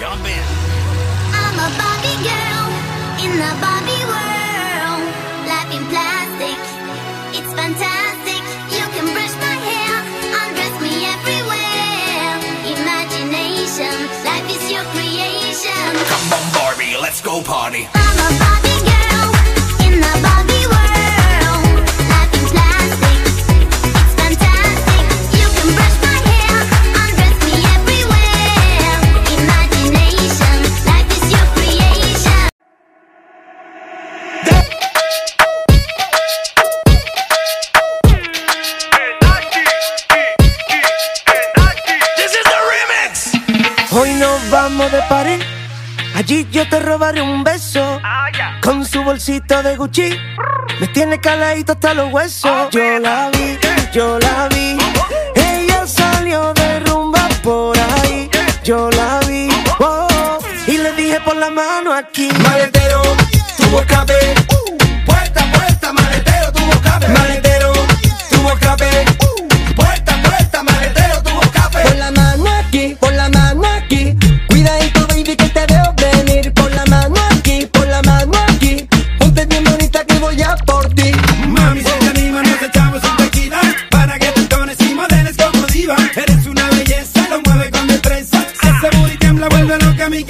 Jump in. I'm a Barbie girl in the Barbie world. Life in plastic, it's fantastic. You can brush my hair, undress me everywhere. Imagination, life is your creation. Come on, Barbie, let's go party. De party. Allí yo te robaré un beso. Con su bolsito de Gucci. Me tiene caladito hasta los huesos. Yo la vi, yo la vi. Ella salió de rumba por ahí. Yo la vi. oh, y le dije por la mano aquí. Maletero, tuvo escape. Puerta,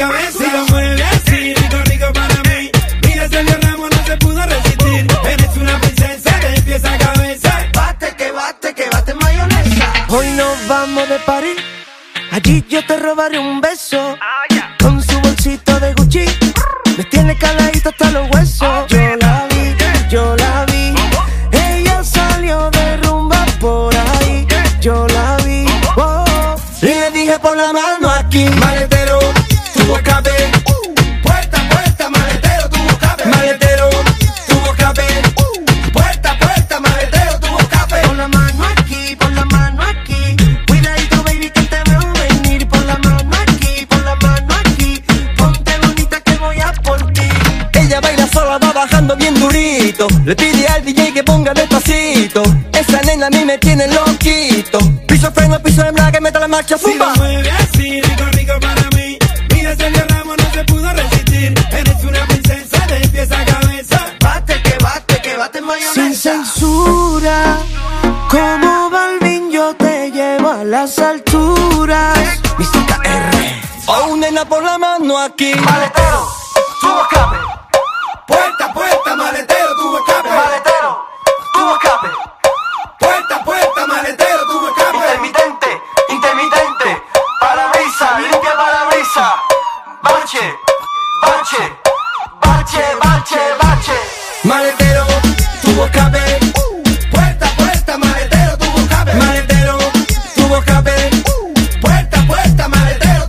cabeza. Si lo mueve así, rico, rico para mí. Mira, Sergio Ramos no se pudo resistir. Eres una princesa de pies a cabeza. Bate, que bate, que bate mayonesa. Hoy nos vamos de party. Allí yo te robaré un beso. Con su bolsito de Gucci. Me tiene caladito hasta los huesos. Yo la vi, yo la vi. Ella salió de rumba por ahí. Yo la vi. oh, y le dije por la mano aquí. Maletero, sola, va bajando bien durito. Le pide al DJ que ponga despacito. Esa nena a mí me tiene loquito. Piso freno, piso de que meta la marcha, Si lo zumba. mueve así, rico, rico para mí. Mira, Sergio Ramos no se pudo resistir. Eres una princesa de pies a cabeza. Bate, que bate, que bate mayonesa. Sin censura, como Balvin yo te llevo a las alturas. Mística R. Oh, nena, por la mano aquí. Maletero, tuvo escape. walcie, walcie, walcie, walcie.